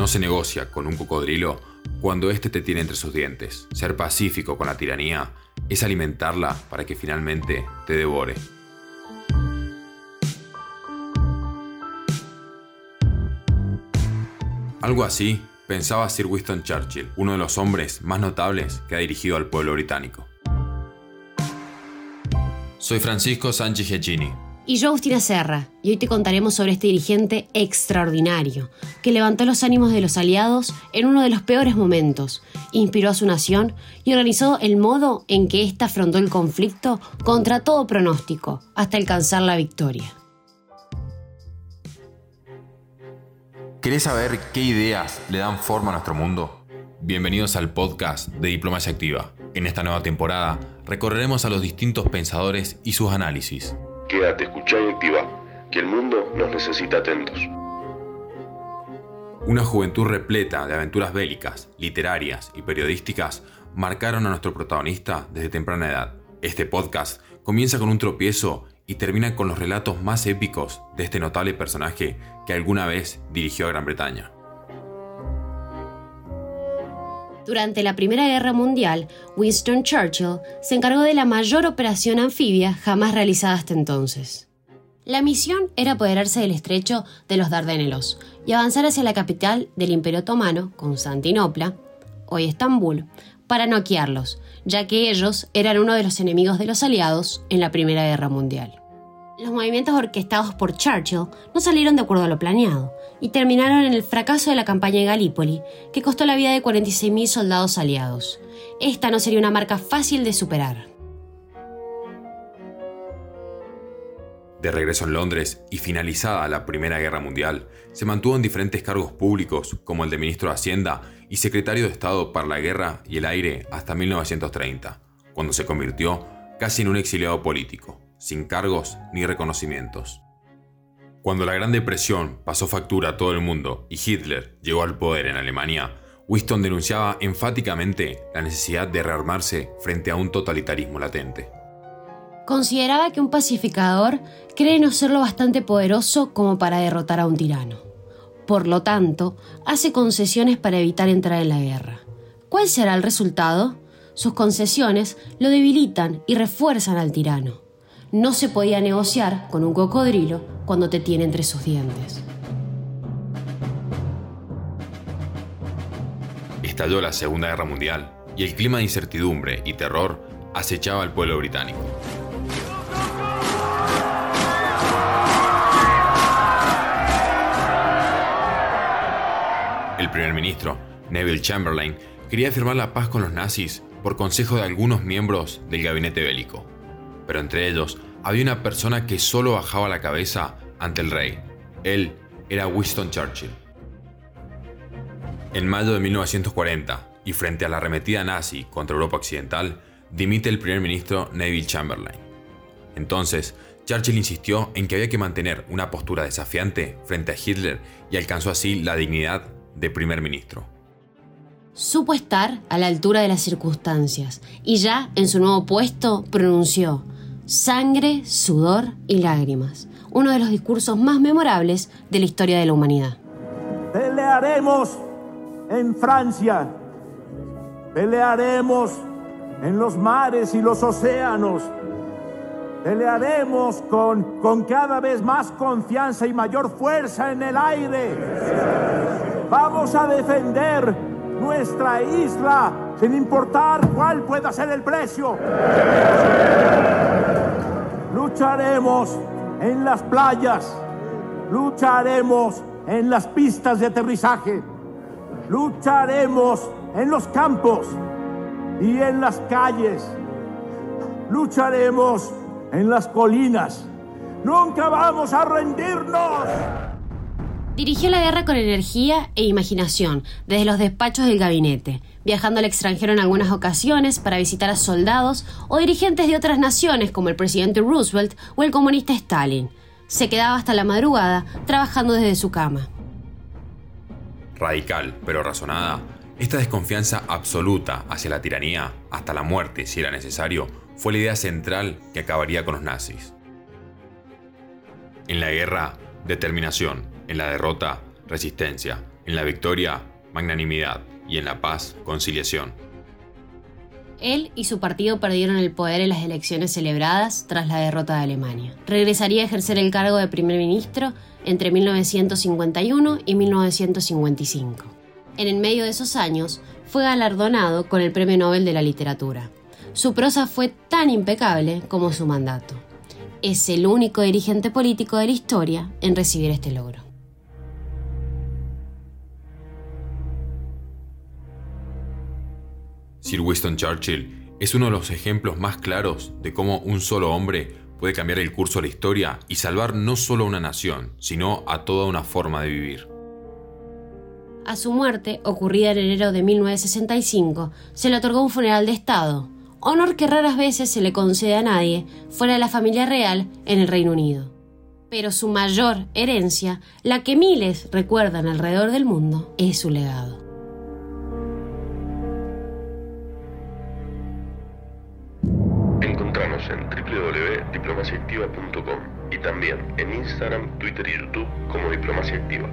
No se negocia con un cocodrilo cuando éste te tiene entre sus dientes. Ser pacífico con la tiranía es alimentarla para que finalmente te devore. Algo así pensaba Sir Winston Churchill, uno de los hombres más notables que ha dirigido al pueblo británico. Soy Francisco Sánchez Giacchini. Y yo, Agustina Serra, y hoy te contaremos sobre este dirigente extraordinario que levantó los ánimos de los aliados en uno de los peores momentos, inspiró a su nación y organizó el modo en que ésta afrontó el conflicto contra todo pronóstico, hasta alcanzar la victoria. ¿Querés saber qué ideas le dan forma a nuestro mundo? Bienvenidos al podcast de Diplomacia Activa. En esta nueva temporada recorreremos a los distintos pensadores y sus análisis. Quédate, escucha y activa, que el mundo nos necesita atentos. Una juventud repleta de aventuras bélicas, literarias y periodísticas marcaron a nuestro protagonista desde temprana edad. Este podcast comienza con un tropiezo y termina con los relatos más épicos de este notable personaje que alguna vez dirigió a Gran Bretaña. Durante la Primera Guerra Mundial, Winston Churchill se encargó de la mayor operación anfibia jamás realizada hasta entonces. La misión era apoderarse del estrecho de los Dardanelos y avanzar hacia la capital del Imperio Otomano, Constantinopla, hoy Estambul, para noquearlos, ya que ellos eran uno de los enemigos de los aliados en la Primera Guerra Mundial. Los movimientos orquestados por Churchill no salieron de acuerdo a lo planeado y terminaron en el fracaso de la campaña de Galípoli, que costó la vida de 46.000 soldados aliados. Esta no sería una marca fácil de superar. De regreso en Londres y finalizada la Primera Guerra Mundial, se mantuvo en diferentes cargos públicos como el de ministro de Hacienda y secretario de Estado para la Guerra y el Aire hasta 1930, cuando se convirtió casi en un exiliado político sin cargos ni reconocimientos. Cuando la Gran Depresión pasó factura a todo el mundo y Hitler llegó al poder en Alemania, Winston denunciaba enfáticamente la necesidad de rearmarse frente a un totalitarismo latente. Consideraba que un pacificador cree no ser lo bastante poderoso como para derrotar a un tirano. Por lo tanto, hace concesiones para evitar entrar en la guerra. ¿Cuál será el resultado? Sus concesiones lo debilitan y refuerzan al tirano no se podía negociar con un cocodrilo cuando te tiene entre sus dientes. Estalló la Segunda Guerra Mundial y el clima de incertidumbre y terror acechaba al pueblo británico. El primer ministro, Neville Chamberlain, quería firmar la paz con los nazis por consejo de algunos miembros del gabinete bélico pero entre ellos había una persona que solo bajaba la cabeza ante el rey. Él era Winston Churchill. En mayo de 1940, y frente a la arremetida nazi contra Europa Occidental, dimite el primer ministro Neville Chamberlain. Entonces, Churchill insistió en que había que mantener una postura desafiante frente a Hitler y alcanzó así la dignidad de primer ministro. Supo estar a la altura de las circunstancias y ya en su nuevo puesto pronunció, Sangre, sudor y lágrimas. Uno de los discursos más memorables de la historia de la humanidad. Pelearemos en Francia. Pelearemos en los mares y los océanos. Pelearemos con, con cada vez más confianza y mayor fuerza en el aire. Vamos a defender nuestra isla sin importar cuál pueda ser el precio. Lucharemos en las playas, lucharemos en las pistas de aterrizaje, lucharemos en los campos y en las calles, lucharemos en las colinas. Nunca vamos a rendirnos. Dirigió la guerra con energía e imaginación desde los despachos del gabinete, viajando al extranjero en algunas ocasiones para visitar a soldados o dirigentes de otras naciones como el presidente Roosevelt o el comunista Stalin. Se quedaba hasta la madrugada trabajando desde su cama. Radical, pero razonada, esta desconfianza absoluta hacia la tiranía, hasta la muerte si era necesario, fue la idea central que acabaría con los nazis. En la guerra, determinación, en la derrota, resistencia. En la victoria, magnanimidad y en la paz, conciliación. Él y su partido perdieron el poder en las elecciones celebradas tras la derrota de Alemania. Regresaría a ejercer el cargo de primer ministro entre 1951 y 1955. En el medio de esos años, fue galardonado con el Premio Nobel de la Literatura. Su prosa fue tan impecable como su mandato. Es el único dirigente político de la historia en recibir este logro. Sir Winston Churchill es uno de los ejemplos más claros de cómo un solo hombre puede cambiar el curso de la historia y salvar no solo a una nación, sino a toda una forma de vivir. A su muerte, ocurrida en enero de 1965, se le otorgó un funeral de Estado, honor que raras veces se le concede a nadie fuera de la familia real en el Reino Unido. Pero su mayor herencia, la que miles recuerdan alrededor del mundo, es su legado. En www.diplomaciaactiva.com y también en Instagram, Twitter y YouTube como Diplomacia Activa.